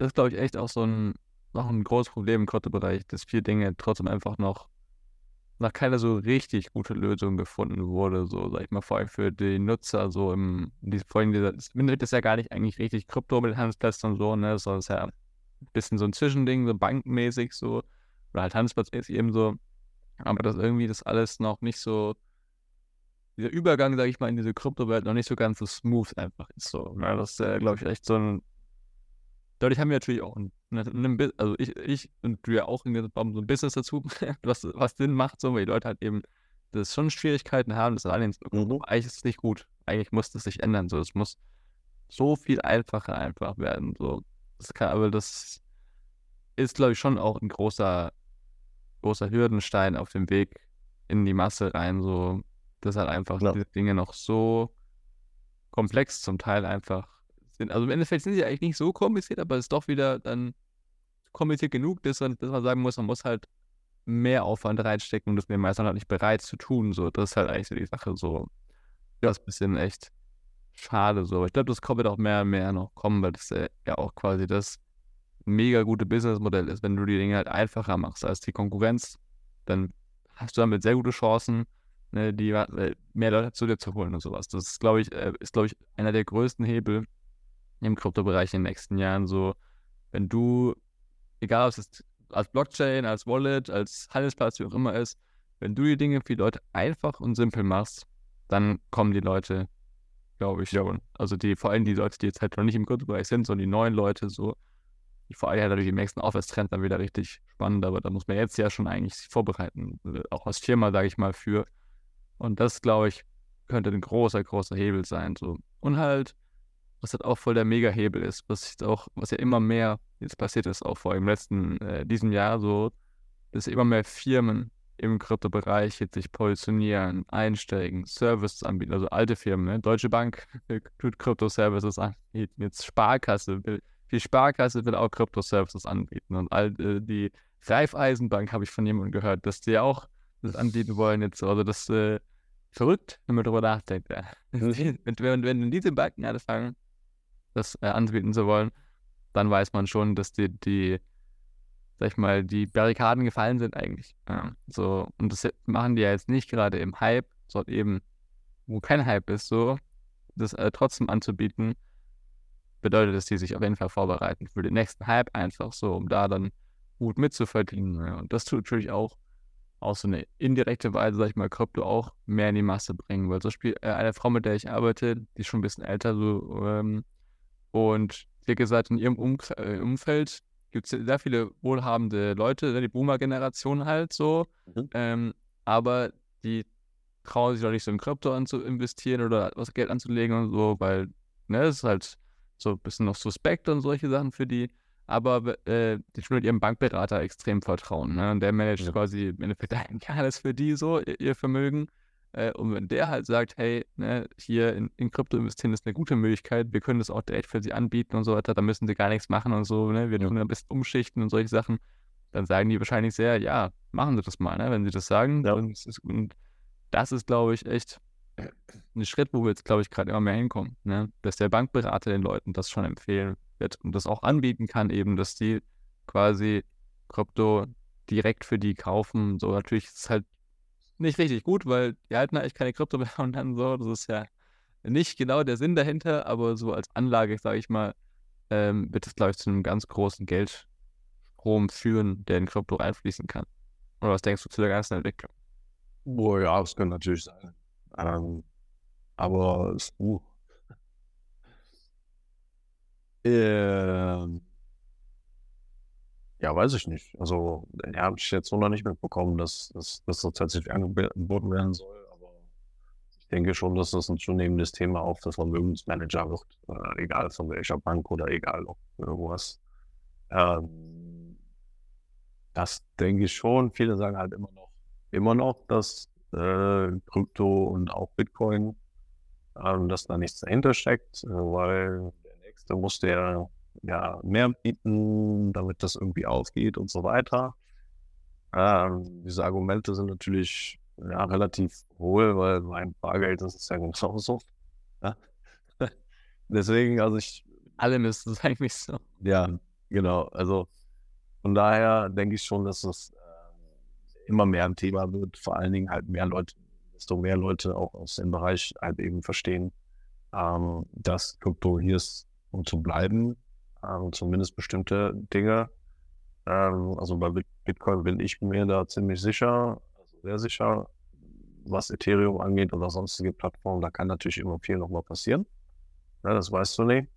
das ist, glaube ich, echt auch so ein, noch ein großes Problem im Kryptobereich, dass viele Dinge trotzdem einfach noch nach keiner so richtig gute Lösung gefunden wurde, so sag ich mal, vor allem für die Nutzer, so im, die, vor allem dieser, das ist ja gar nicht eigentlich richtig Krypto mit Handelsplätzen und so, ne, sondern ist ja ein bisschen so ein Zwischending, so bankmäßig so, oder halt handelsplatzmäßig eben so, aber dass irgendwie das alles noch nicht so, dieser Übergang, sag ich mal, in diese Kryptowelt noch nicht so ganz so smooth einfach ist so, ne, das ist, äh, glaube ich, echt so ein, dadurch haben wir natürlich auch ein also ich, ich und du ja auch in so ein Business dazu, was, was Sinn macht, so, weil die Leute halt eben das schon Schwierigkeiten haben, das bekommen. Mhm. Eigentlich ist es nicht gut. Eigentlich muss das sich ändern. So, es muss so viel einfacher einfach werden. So, das kann, aber das ist, glaube ich, schon auch ein großer, großer Hürdenstein auf dem Weg in die Masse rein. So, dass halt einfach ja. diese Dinge noch so komplex zum Teil einfach sind. Also im Endeffekt sind sie eigentlich nicht so kompliziert, aber es ist doch wieder dann kompliziert genug, dass man, dass man sagen muss, man muss halt mehr Aufwand reinstecken und das sind die meisten halt nicht bereit zu tun. So, das ist halt eigentlich so die Sache so. Ja, ist ein bisschen echt schade so. Aber ich glaube, das wird auch mehr und mehr noch kommen, weil das ja auch quasi das mega gute Businessmodell ist. Wenn du die Dinge halt einfacher machst als die Konkurrenz, dann hast du damit sehr gute Chancen, ne, die äh, mehr Leute zu dir zu holen und sowas. Das ist, glaube ich, äh, ist, glaube ich, einer der größten Hebel, im Kryptobereich in den nächsten Jahren. So, wenn du, egal ob es als Blockchain, als Wallet, als Handelsplatz, wie auch immer ist, wenn du die Dinge für die Leute einfach und simpel machst, dann kommen die Leute, glaube ich, schon. Also die, vor allem die Leute, die jetzt halt noch nicht im Kryptobereich sind, sondern die neuen Leute, so, die vor allem halt natürlich im nächsten Aufwärtstrend dann wieder richtig spannend, aber da muss man jetzt ja schon eigentlich sich vorbereiten, auch als Firma, sage ich mal, für. Und das, glaube ich, könnte ein großer, großer Hebel sein. So. Und halt, was halt auch voll der Mega-Hebel ist, was jetzt auch, was ja immer mehr jetzt passiert ist, auch vor im letzten, äh, diesem Jahr so, dass immer mehr Firmen im Kryptobereich jetzt sich positionieren, einsteigen, Services anbieten, also alte Firmen, ne? Deutsche Bank tut Krypto-Services anbieten, jetzt Sparkasse will, die Sparkasse will auch Krypto-Services anbieten und all äh, die Raiffeisenbank habe ich von jemandem gehört, dass die auch das anbieten wollen jetzt, also das äh, verrückt, wenn man darüber nachdenkt. Ja. wenn, wenn, wenn diese Banken anfangen, das äh, anbieten zu wollen, dann weiß man schon, dass die, die, sag ich mal, die Barrikaden gefallen sind eigentlich. Ja, so, und das machen die ja jetzt nicht gerade im Hype, sondern eben, wo kein Hype ist, so, das äh, trotzdem anzubieten, bedeutet, dass die sich auf jeden Fall vorbereiten für den nächsten Hype einfach so, um da dann gut mitzuverdienen. Ja. Und das tut natürlich auch auf so eine indirekte Weise, sag ich mal, Krypto auch mehr in die Masse bringen. Weil zum Beispiel äh, eine Frau, mit der ich arbeite, die ist schon ein bisschen älter, so ähm, und wie gesagt, in ihrem um äh, Umfeld gibt es sehr viele wohlhabende Leute, ne, die Boomer-Generation halt so. Mhm. Ähm, aber die trauen sich doch nicht so in Krypto an zu investieren oder was Geld anzulegen und so, weil, ne, es ist halt so ein bisschen noch suspekt und solche Sachen für die. Aber äh, die schon ihrem Bankberater extrem vertrauen. Ne? Und der managt ja. quasi im Endeffekt alles für die so, ihr, ihr Vermögen. Äh, und wenn der halt sagt, hey, ne, hier in, in Krypto investieren ist eine gute Möglichkeit, wir können das auch direkt für sie anbieten und so weiter, da müssen sie gar nichts machen und so, ne? wir ja. tun ein bisschen umschichten und solche Sachen, dann sagen die wahrscheinlich sehr, ja, machen sie das mal, ne? wenn sie das sagen. Ja. Und, und das ist, glaube ich, echt ein Schritt, wo wir jetzt, glaube ich, gerade immer mehr hinkommen, ne? dass der Bankberater den Leuten das schon empfehlen wird und das auch anbieten kann, eben, dass die quasi Krypto direkt für die kaufen. So natürlich ist es halt nicht richtig gut, weil die halten eigentlich keine Krypto mehr und dann so. Das ist ja nicht genau der Sinn dahinter, aber so als Anlage, sage ich mal, ähm, wird es, glaube ich, zu einem ganz großen Geldstrom führen, der in Krypto einfließen kann. Oder was denkst du zu der ganzen Entwicklung? Boah, ja, das kann natürlich sein. Ähm, aber es, uh. ähm, ja, weiß ich nicht. Also, ja, habe ich jetzt so noch nicht mitbekommen, dass, dass, dass das tatsächlich angeboten werden soll. Aber ich denke schon, dass das ein zunehmendes Thema auch für Vermögensmanager wird. Äh, egal von welcher Bank oder egal ob irgendwas. Ähm, das denke ich schon. Viele sagen halt immer noch, immer noch, dass äh, Krypto und auch Bitcoin, äh, dass da nichts dahinter steckt, äh, weil der nächste muss der ja, mehr bieten, damit das irgendwie aufgeht und so weiter. Ähm, diese Argumente sind natürlich ja, relativ hohl, weil mein Bargeld das ist ja genauso. Ja? Deswegen, also ich. Alle müssen es eigentlich so. Ja, genau, also von daher denke ich schon, dass es äh, immer mehr ein Thema wird, vor allen Dingen halt mehr Leute, desto mehr Leute auch aus dem Bereich halt eben verstehen, ähm, dass Krypto hier ist, um zu bleiben, ähm, zumindest bestimmte Dinge. Ähm, also bei Bitcoin bin ich mir da ziemlich sicher, also sehr sicher, was Ethereum angeht oder sonstige Plattformen, da kann natürlich immer viel nochmal passieren. Ja, das weißt du nicht,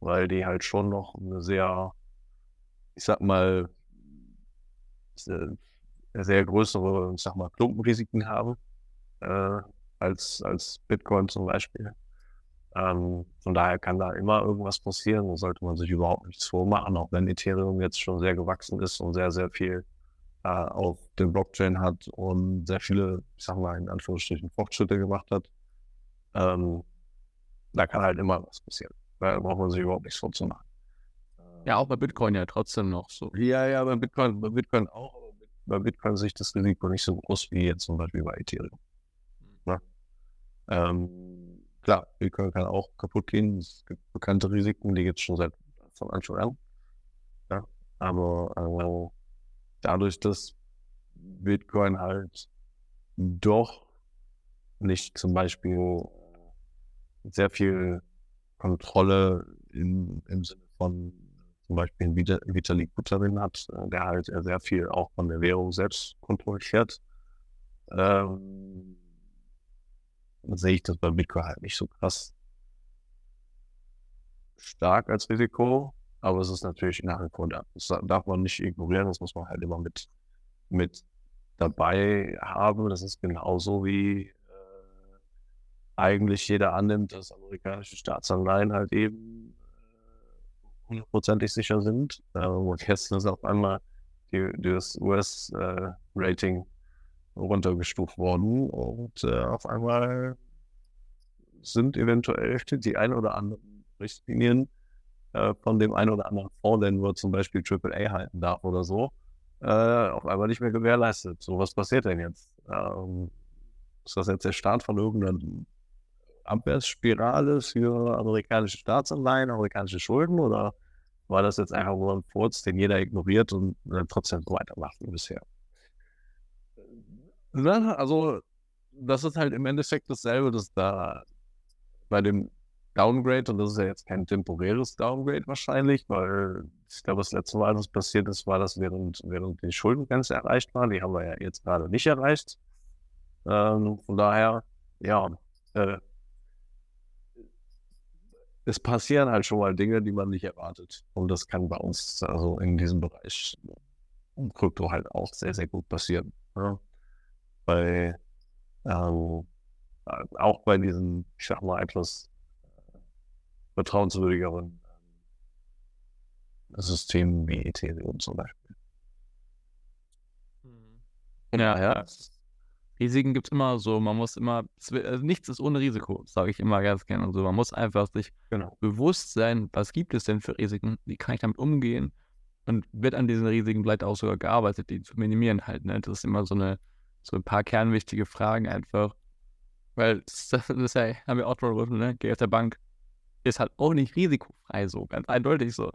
weil die halt schon noch eine sehr, ich sag mal, sehr, sehr größere, ich sag mal, Klumpenrisiken haben äh, als, als Bitcoin zum Beispiel. Ähm, von daher kann da immer irgendwas passieren. Da sollte man sich überhaupt nichts vormachen, auch wenn Ethereum jetzt schon sehr gewachsen ist und sehr, sehr viel äh, auf dem Blockchain hat und sehr viele, ich sag mal, in Anführungsstrichen Fortschritte gemacht hat. Ähm, da kann halt immer was passieren. Da braucht man sich überhaupt nichts vorzumachen. Ja, auch bei Bitcoin ja trotzdem noch so. Ja, ja, bei Bitcoin, bei Bitcoin auch. Aber bei Bitcoin sehe ich das Risiko nicht so groß wie jetzt zum Beispiel bei Ethereum. Ja. Ne? Ähm, klar, Bitcoin kann auch kaputt gehen. Es gibt bekannte Risiken, die es schon seit von Anfang an. Ja. Aber äh, dadurch, dass Bitcoin halt doch nicht zum Beispiel sehr viel Kontrolle in, im Sinne von zum Beispiel Vitalik Buterin hat, der halt sehr viel auch von der Währung selbst kontrolliert. Ähm, sehe ich das bei Bitcoin halt nicht so krass stark als Risiko. Aber es ist natürlich nach wie vor da. Das darf man nicht ignorieren, das muss man halt immer mit, mit dabei haben. Das ist genauso wie äh, eigentlich jeder annimmt, dass amerikanische Staatsanleihen halt eben äh, hundertprozentig sicher sind. Äh, und jetzt ist auf einmal das US-Rating äh, runtergestuft worden und äh, auf einmal sind eventuell die ein oder anderen Richtlinien äh, von dem einen oder anderen Fonds, der nur zum Beispiel AAA halten darf oder so, äh, auf einmal nicht mehr gewährleistet. So, was passiert denn jetzt? Ähm, ist das jetzt der Start von irgendeiner Abwärtsspirale für amerikanische Staatsanleihen, amerikanische Schulden oder war das jetzt einfach nur ein Furz, den jeder ignoriert und dann trotzdem so weitermacht wie bisher? Also, das ist halt im Endeffekt dasselbe, dass da bei dem Downgrade und das ist ja jetzt kein temporäres Downgrade wahrscheinlich, weil ich glaube, das letzte Mal, was passiert ist, war das während, während die Schuldengrenze erreicht war. Die haben wir ja jetzt gerade nicht erreicht. Ähm, von daher, ja, äh, es passieren halt schon mal Dinge, die man nicht erwartet. Und das kann bei uns, also in diesem Bereich Krypto halt auch sehr, sehr gut passieren. Ja. Bei, ähm, auch bei diesen, ich sag mal, etwas vertrauenswürdigeren ähm, Systemen wie Ethereum zum Beispiel. Mhm. Ja, ja. Risiken gibt es immer so, man muss immer, also nichts ist ohne Risiko, sage ich immer ganz gerne. Also man muss einfach sich genau. bewusst sein, was gibt es denn für Risiken, wie kann ich damit umgehen und wird an diesen Risiken vielleicht auch sogar gearbeitet, die zu minimieren halt. Ne? Das ist immer so eine, so ein paar kernwichtige Fragen einfach. Weil das, das ist ja, haben wir auch drüber gerufen, ne? Geh auf der Bank, ist halt auch nicht risikofrei so, ganz eindeutig so.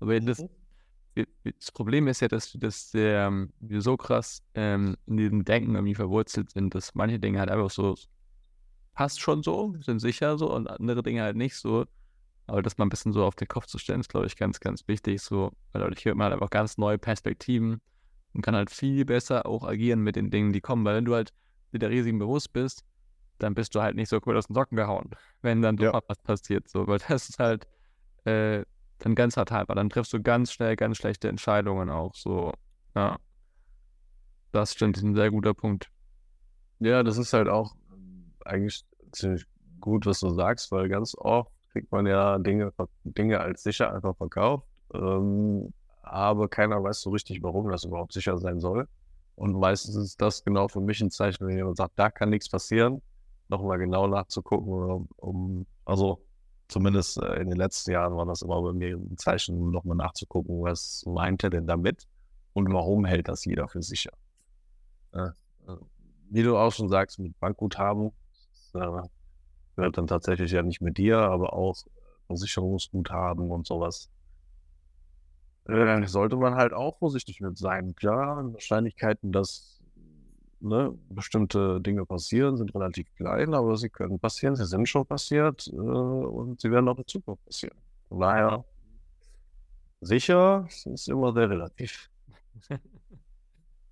Aber das, mhm. das Problem ist ja, dass, dass ähm, wir so krass ähm, in diesem Denken irgendwie verwurzelt sind, dass manche Dinge halt einfach so passt schon so, sind sicher so und andere Dinge halt nicht so. Aber das mal ein bisschen so auf den Kopf zu stellen, ist, glaube ich, ganz, ganz wichtig. So, weil dadurch hört man halt einfach ganz neue Perspektiven und kann halt viel besser auch agieren mit den Dingen, die kommen. Weil wenn du halt mit der Risiken bewusst bist, dann bist du halt nicht so cool aus den Socken gehauen, wenn dann doch ja. mal was passiert. So, weil das ist halt äh, dann ganz fatal, weil dann triffst du ganz schnell ganz schlechte Entscheidungen auch. So, ja. Das stimmt, ist ein sehr guter Punkt. Ja, das ist halt auch ähm, eigentlich ziemlich gut, was du sagst, weil ganz oft kriegt man ja Dinge, Dinge als sicher einfach verkauft, ähm, aber keiner weiß so richtig, warum das überhaupt sicher sein soll. Und meistens ist das genau für mich ein Zeichen, wenn jemand sagt, da kann nichts passieren, nochmal genau nachzugucken, um, also zumindest äh, in den letzten Jahren war das immer bei mir ein Zeichen, nochmal nachzugucken, was meint er denn damit und warum hält das jeder für sicher. Äh, wie du auch schon sagst, mit Bankguthaben, äh, gehört dann tatsächlich ja nicht mit dir, aber auch Versicherungsguthaben und sowas. Äh, sollte man halt auch vorsichtig mit sein. Klar, Wahrscheinlichkeiten, dass ne, bestimmte Dinge passieren, sind relativ klein, aber sie können passieren, sie sind schon passiert äh, und sie werden auch in Zukunft passieren. Von daher, sicher ist immer sehr relativ.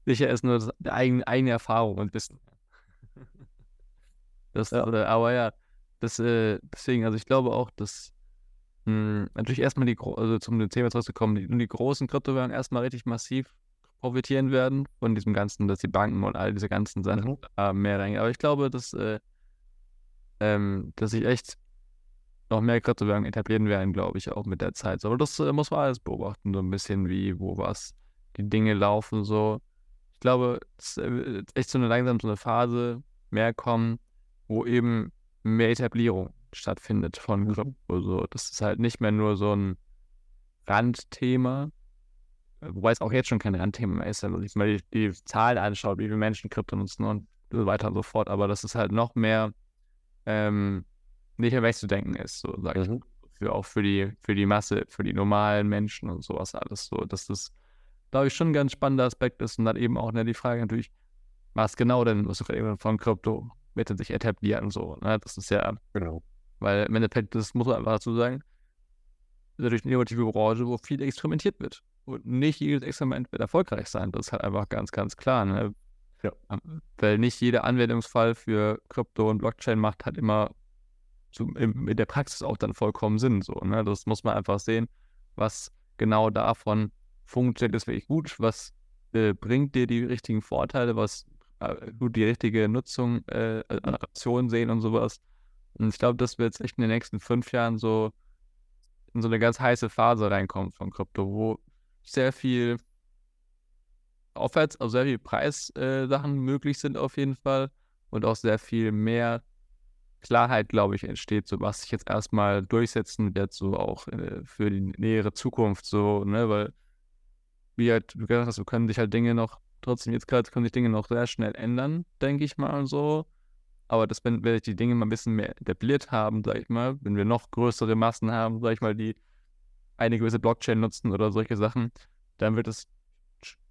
Sicher ist nur das, eigene, eigene Erfahrung und Wissen. Das, ja. Äh, aber ja, das, äh, deswegen, also ich glaube auch, dass mh, hm, natürlich erstmal die, also zum Thema zurückzukommen, die, die großen Kryptowährungen erstmal richtig massiv profitieren werden von diesem ganzen, dass die Banken und all diese ganzen Sachen mhm. äh, mehr reingehen. Aber ich glaube, dass, äh, ähm, dass sich echt noch mehr Kryptowährungen etablieren werden, glaube ich, auch mit der Zeit. Aber das äh, muss man alles beobachten, so ein bisschen wie, wo was, die Dinge laufen so. Ich glaube, es ist äh, echt so eine langsam so eine Phase mehr kommen, wo eben mehr Etablierung stattfindet von mhm. Krypto. So. Das ist halt nicht mehr nur so ein Randthema, wobei es auch jetzt schon kein Randthema mehr ist, wenn man sich mal die, die Zahlen anschaut, wie viele Menschen Krypto nutzen und so weiter und so fort, aber das ist halt noch mehr ähm, nicht mehr wegzudenken ist, so sag ich. Mhm. Für, auch für die, für die Masse, für die normalen Menschen und sowas alles so. Dass das, glaube ich, schon ein ganz spannender Aspekt ist und dann eben auch ne, die Frage natürlich, was genau denn, was du gerade von Krypto wird sich etablieren und so. Ne? Das ist ja, genau. Weil im Endeffekt, das muss man einfach dazu sagen, natürlich eine innovative Branche, wo viel experimentiert wird. Und nicht jedes Experiment wird erfolgreich sein. Das ist halt einfach ganz, ganz klar. Ne? Ja. Ähm, weil nicht jeder Anwendungsfall für Krypto und Blockchain macht halt immer zu, in, in, der Praxis auch dann vollkommen Sinn. So, ne? Das muss man einfach sehen, was genau davon funktioniert, ist wirklich gut, was äh, bringt dir die richtigen Vorteile, was äh, du die richtige Nutzung, äh, Adaption sehen und sowas. Und ich glaube, dass wir jetzt echt in den nächsten fünf Jahren so in so eine ganz heiße Phase reinkommen von Krypto, wo sehr viel aufwärts, also sehr viel Preissachen äh, möglich sind auf jeden Fall und auch sehr viel mehr Klarheit, glaube ich, entsteht, so was sich jetzt erstmal durchsetzen wird, so auch äh, für die nähere Zukunft, so, ne, weil, wie halt du gesagt hast, so können sich halt Dinge noch, trotzdem jetzt gerade können sich Dinge noch sehr schnell ändern, denke ich mal so. Aber das, wenn, wenn die Dinge mal ein bisschen mehr etabliert haben, sag ich mal, wenn wir noch größere Massen haben, sag ich mal, die eine gewisse Blockchain nutzen oder solche Sachen, dann wird es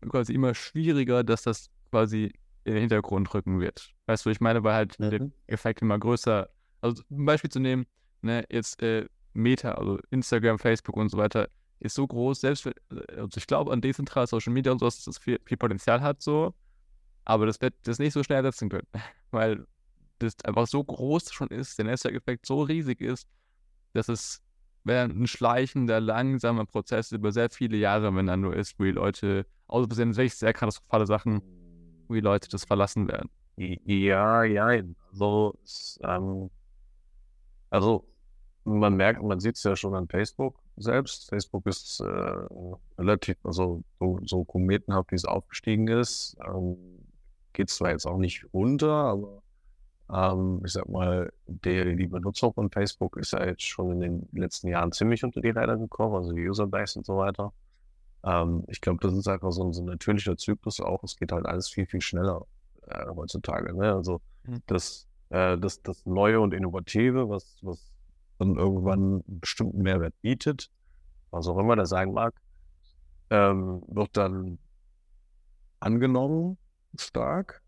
quasi immer schwieriger, dass das quasi in den Hintergrund rücken wird. Weißt du, ich meine, weil halt mhm. der Effekt immer größer, also ein Beispiel zu nehmen, ne, jetzt äh, Meta, also Instagram, Facebook und so weiter, ist so groß, selbst, äh, also ich glaube an dezentrale Social Media und so, dass das viel, viel Potenzial hat, so, aber das wird das nicht so schnell ersetzen können, weil das einfach so groß schon ist, der Netzwerkeffekt so riesig ist, dass es ein schleichender, langsamer Prozess über sehr viele Jahre, wenn er nur ist, wo die Leute, außer es sind wirklich sehr katastrophale Sachen, wo die Leute das verlassen werden. Ja, ja, also, ähm, also man merkt, man sieht es ja schon an Facebook selbst. Facebook ist äh, relativ, also so, so kometenhaft, wie es aufgestiegen ist, ähm, geht zwar jetzt auch nicht runter, aber ähm, ich sag mal, der, die Benutzer von Facebook ist ja jetzt schon in den letzten Jahren ziemlich unter die Räder gekommen, also die Userbase und so weiter. Ähm, ich glaube, das ist einfach so ein, so ein, natürlicher Zyklus auch. Es geht halt alles viel, viel schneller äh, heutzutage. Ne? Also mhm. das, äh, das, das Neue und Innovative, was, was dann irgendwann einen bestimmten Mehrwert bietet, was auch immer der sein mag, ähm, wird dann angenommen stark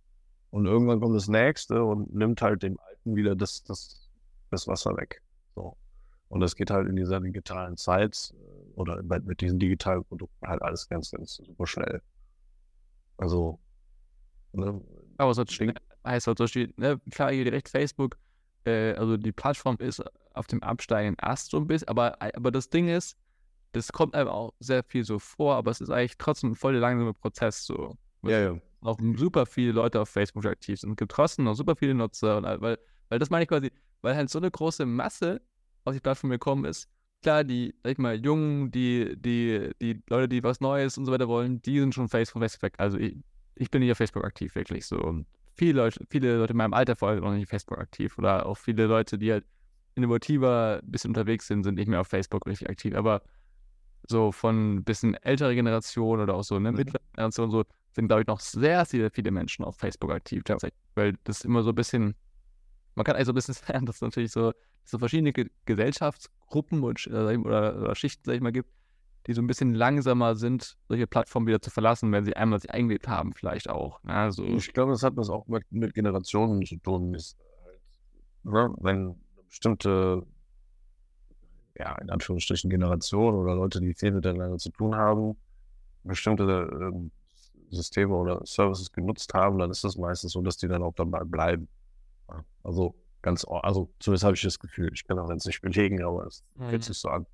und irgendwann kommt das nächste und nimmt halt dem Alten wieder das, das, das Wasser weg. So. Und das geht halt in dieser digitalen Zeit äh, oder mit diesen digitalen Produkten halt alles ganz, ganz super schnell. Also, ne? Aber so heißt halt so steht, ne, klar, hier direkt Facebook, äh, also die Plattform ist auf dem absteigenden Ast so ein bisschen, aber, aber das Ding ist, das kommt einem auch sehr viel so vor, aber es ist eigentlich trotzdem ein voll langsamer Prozess so. Ja, ja auch super viele Leute auf Facebook aktiv sind. Es gibt trotzdem noch super viele Nutzer. Und, weil, weil das meine ich quasi, weil halt so eine große Masse auf die Plattform gekommen ist. Klar, die, sag ich mal, Jungen, die, die, die Leute, die was Neues und so weiter wollen, die sind schon Facebook, Facebook weg. Also ich, ich bin nicht auf Facebook aktiv, wirklich so. Und viele Leute, viele Leute in meinem Alter vor allem noch nicht auf Facebook aktiv. Oder auch viele Leute, die halt innovativer ein bisschen unterwegs sind, sind nicht mehr auf Facebook richtig aktiv. Aber so von ein bisschen älterer Generation oder auch so, ne, mhm. mittlere Generation, so, sind, glaube ich, noch sehr, sehr viele Menschen auf Facebook aktiv. Weil das immer so ein bisschen, man kann also ein bisschen sagen, dass es natürlich so, so verschiedene Ge Gesellschaftsgruppen und, äh, oder, oder, Schichten, sag ich mal, gibt, die so ein bisschen langsamer sind, solche Plattformen wieder zu verlassen, wenn sie einmal sich eingelebt haben, vielleicht auch. Also, Ich glaube, das hat das auch mit, mit Generationen zu tun. Ist halt, ne, wenn bestimmte, ja, in Anführungsstrichen Generation oder Leute, die viel miteinander zu tun haben, bestimmte ähm, Systeme oder Services genutzt haben, dann ist es meistens so, dass die dann auch dabei bleiben. Also ganz, also zumindest habe ich das Gefühl. Ich kann auch jetzt nicht belegen, aber es Mhm. fühlt sich so an.